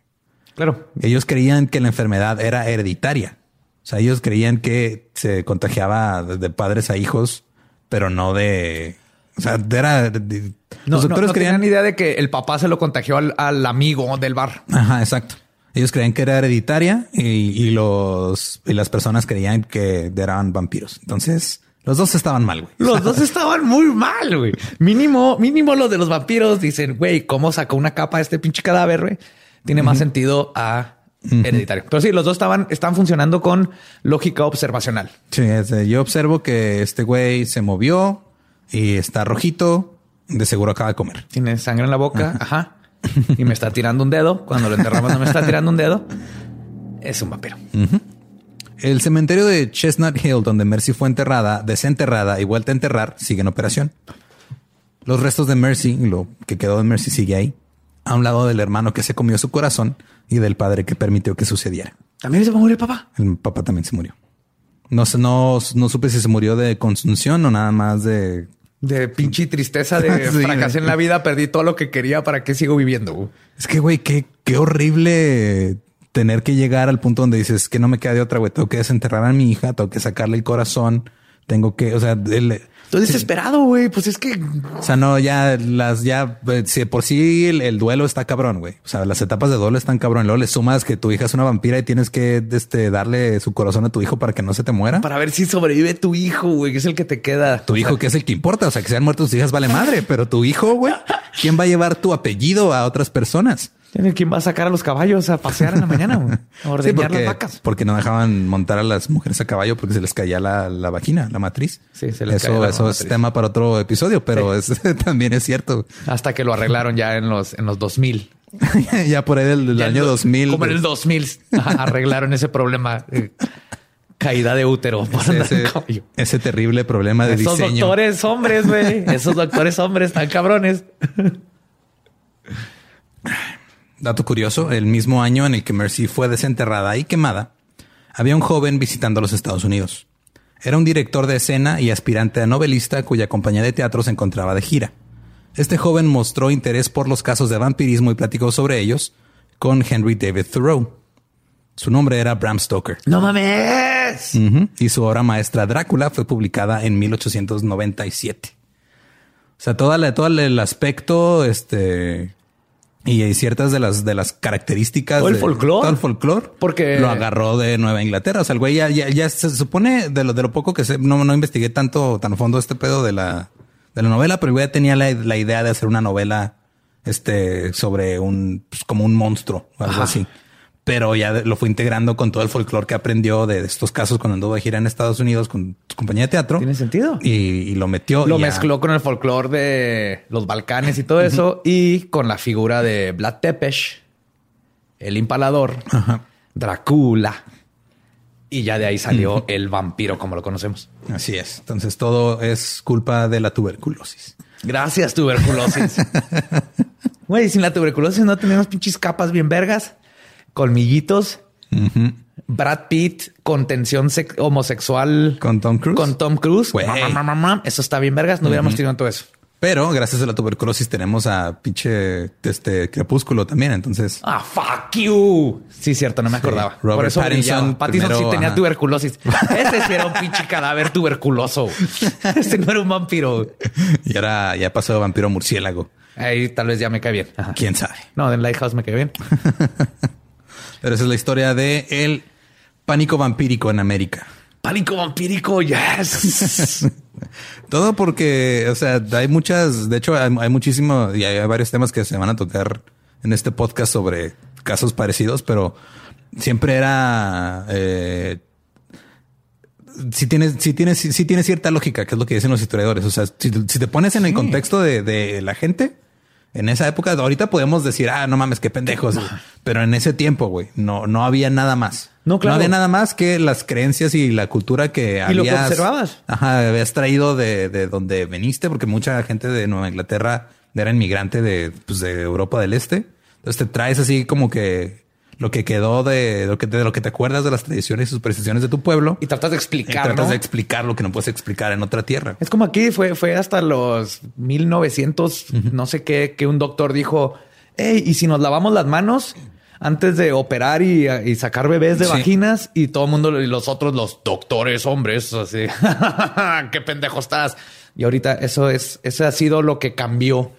Claro. Ellos creían que la enfermedad era hereditaria. O sea, ellos creían que se contagiaba de padres a hijos, pero no de... O sea, era... de- No, los doctores no, no creían... tenían idea de que el papá se lo contagió al, al amigo del bar. Ajá, exacto. Ellos creían que era hereditaria y, y los y las personas creían que eran vampiros. Entonces, los dos estaban mal, güey. Los dos estaban muy mal, güey. Mínimo, mínimo los de los vampiros dicen, güey, ¿cómo sacó una capa a este pinche cadáver, güey? Tiene más sentido a hereditario. Pero sí, los dos estaban, están funcionando con lógica observacional. Sí, yo observo que este güey se movió y está rojito. De seguro acaba de comer. Tiene sangre en la boca. Ajá. Y me está tirando un dedo. Cuando lo enterramos no me está tirando un dedo. Es un vampiro. El cementerio de Chestnut Hill, donde Mercy fue enterrada, desenterrada y vuelta a enterrar, sigue en operación. Los restos de Mercy, lo que quedó de Mercy sigue ahí, a un lado del hermano que se comió su corazón y del padre que permitió que sucediera. También se va a morir el papá. El papá también se murió. No, sé, no, no supe si se murió de consunción o nada más de... De pinche tristeza de <laughs> Sí. fracasé en la vida. Perdí todo lo que quería. ¿Para qué sigo viviendo? Es que, güey, qué, qué horrible tener que llegar al punto donde dices que no me queda de otra, güey. Tengo que desenterrar a mi hija, tengo que sacarle el corazón, tengo que, o sea, el- Estoy desesperado, güey. Pues es que o sea, no, ya las, ya, eh, si por sí el, el duelo está cabrón, güey. O sea, las etapas de duelo están cabrón. Luego le sumas que tu hija es una vampira y tienes que, este, darle su corazón a tu hijo para que no se te muera. para ver si sobrevive tu hijo, güey, que es el que te queda. Tu hijo, que es el que importa. O sea, que sean muertos tus hijas vale madre, pero tu hijo, güey, ¿quién va a llevar tu apellido a otras personas? Tiene quien va a sacar a los caballos a pasear en la mañana. A Sí, ordeñar porque, las vacas. porque no dejaban montar a las mujeres a caballo porque se les caía la, la vagina, la matriz. Sí, se les eso, caía la eso es tema para otro episodio, pero es, <laughs> también es cierto. Hasta que lo arreglaron ya en los, en los 2000. <laughs> ya por ahí del, año lo- 2000. Como en el 2000 ajá, <laughs> arreglaron ese problema. eh, caída de útero por ese terrible problema de Esos diseño. doctores hombres, güey. Esos doctores hombres tan cabrones. Dato curioso, el mismo año en el que Mercy fue desenterrada y quemada, había un joven visitando los Estados Unidos. Era un director de escena y aspirante a novelista cuya compañía de teatro se encontraba de gira. Este joven mostró interés por los casos de vampirismo y platicó sobre ellos con Henry David Thoreau. Su nombre era Bram Stoker. No mames. Y su obra maestra Drácula fue publicada en 1897. O sea, todo, la- todo el aspecto, este, y hay ciertas de las, de las características. Todo el de- folclore. Todo el folclore. Porque- Lo agarró de Nueva Inglaterra. O sea, el güey ya, ya, ya se supone de lo, de lo poco que sé, no, no investigué tanto, tan a fondo este pedo de la, de la novela, pero el güey ya tenía la, la idea de hacer una novela, este, sobre un, pues, como un monstruo, o algo Ajá. así pero ya lo fue integrando con todo el folclore que aprendió de estos casos cuando anduvo de gira en Estados Unidos con su compañía de teatro. ¿Tiene sentido? Y, y lo metió. Lo y ya- mezcló con el folclore de los Balcanes y todo eso y con la figura de Vlad Tepes, el impalador, Ajá. Drácula. Y ya de ahí salió el vampiro como lo conocemos. Así es. Entonces todo es culpa de la tuberculosis. Gracias, tuberculosis. <laughs> Güey, sin la tuberculosis no tenemos pinches capas bien vergas, colmillitos, Brad Pitt con tensión sex- homosexual Con Tom Cruise. con Tom Cruise. Eso está bien vergas. No hubiéramos tenido todo eso. Pero gracias a la tuberculosis tenemos a pinche este crepúsculo también. Entonces, Ah, fuck you. Sí, cierto, no me acordaba. Por eso Pattinson. Pattinson sí tenía ajá. tuberculosis. <laughs> Ese sí era un pinche cadáver tuberculoso. Ese no era un vampiro. y ahora ya pasó de vampiro a murciélago. Ahí tal vez ya me cae bien. Ajá. Quién sabe. No, en Lighthouse me cae bien. <laughs> Pero esa es la historia de el pánico vampírico en América. Pánico vampírico, yes. <laughs> Todo porque, o sea, hay muchas, de hecho, hay, hay muchísimo y hay varios temas que se van a tocar en este podcast sobre casos parecidos, pero siempre era, eh, si tienes, si tienes, si tiene cierta lógica, que es lo que dicen los historiadores. O sea, si, si te pones en el contexto de, de la gente en esa época, ahorita podemos decir, ah, no mames, qué pendejos. Pero en ese tiempo, güey, no, no había nada más. No, claro. había nada más que las creencias y la cultura que Y lo que habías- observabas. Ajá, habías traído de, de donde veniste, porque mucha gente de Nueva Inglaterra era inmigrante de, pues, de Europa del Este. Entonces te traes así como que lo que quedó de lo que, de lo que te acuerdas de las tradiciones y supersticiones de tu pueblo. Y tratas de Y explicar, tratas ¿no? de explicar lo que no puedes explicar en otra tierra. Es como aquí fue, fue hasta los 1900, no sé qué, que un doctor dijo, hey, ¿y si nos lavamos las manos antes de operar y, y sacar bebés de Sí. vaginas? Y todo el mundo, y los otros, los doctores hombres, así, <laughs> qué pendejo estás. Y ahorita eso es, eso ha sido lo que cambió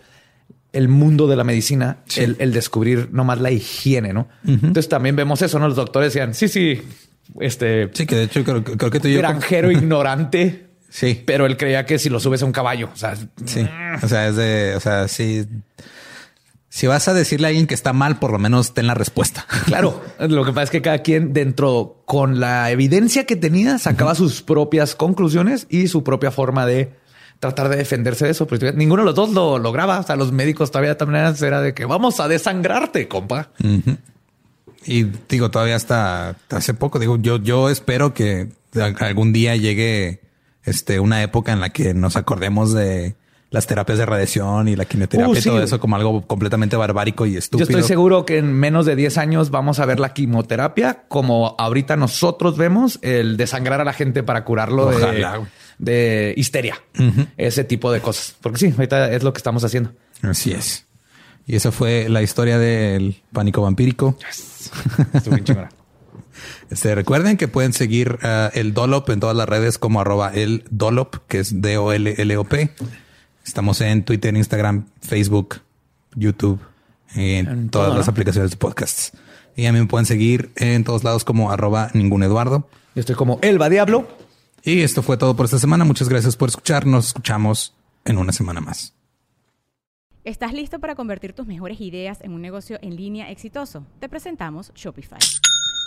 el mundo de la medicina, el, el, descubrir nomás la higiene, ¿no? Entonces también vemos eso, ¿no? Los doctores decían, sí, sí, este... Sí, que de hecho creo, creo que tú y yo... Granjero <laughs> ignorante. Sí. Pero él creía que si lo subes a un caballo, o sea... Sí. O sea, es de... O sea, sí... Si vas a decirle a alguien que está mal, por lo menos ten la respuesta. <laughs> Claro. Lo que pasa es que cada quien dentro, con la evidencia que tenía, sacaba sus propias conclusiones y su propia forma de tratar de defenderse de eso. Pero ninguno de los dos lo lograba. O sea, los médicos todavía también era de que vamos a desangrarte, compa. Y digo, todavía hasta hace poco, digo, yo, yo espero que algún día llegue este, una época en la que nos acordemos de las terapias de radiación y la quimioterapia Uh, y sí. todo eso como algo completamente barbárico y Yo estúpido. estoy seguro que en menos de 10 años vamos a ver la quimioterapia como ahorita nosotros vemos el desangrar a la gente para curarlo de, Ojalá, güey. de histeria. Ese tipo de cosas. Porque sí, ahorita es lo que estamos haciendo. Así es. Y esa fue la historia del pánico vampírico. Chingona. <laughs> Este, recuerden que pueden seguir ah, el Dolop en todas las redes como arroba el Dolop, que es D-O-L-L-O-P. Estamos en Twitter, Instagram, Facebook, YouTube, en, En todas todo, las ¿no? aplicaciones de podcasts. Y a mí me pueden seguir en todos lados como arroba ningún Eduardo. Yo estoy como Elba Diablo. Y esto fue todo por esta semana. Muchas gracias por escuchar. Nos escuchamos en una semana más. ¿Estás listo para convertir tus mejores ideas en un negocio en línea exitoso? Te presentamos Shopify.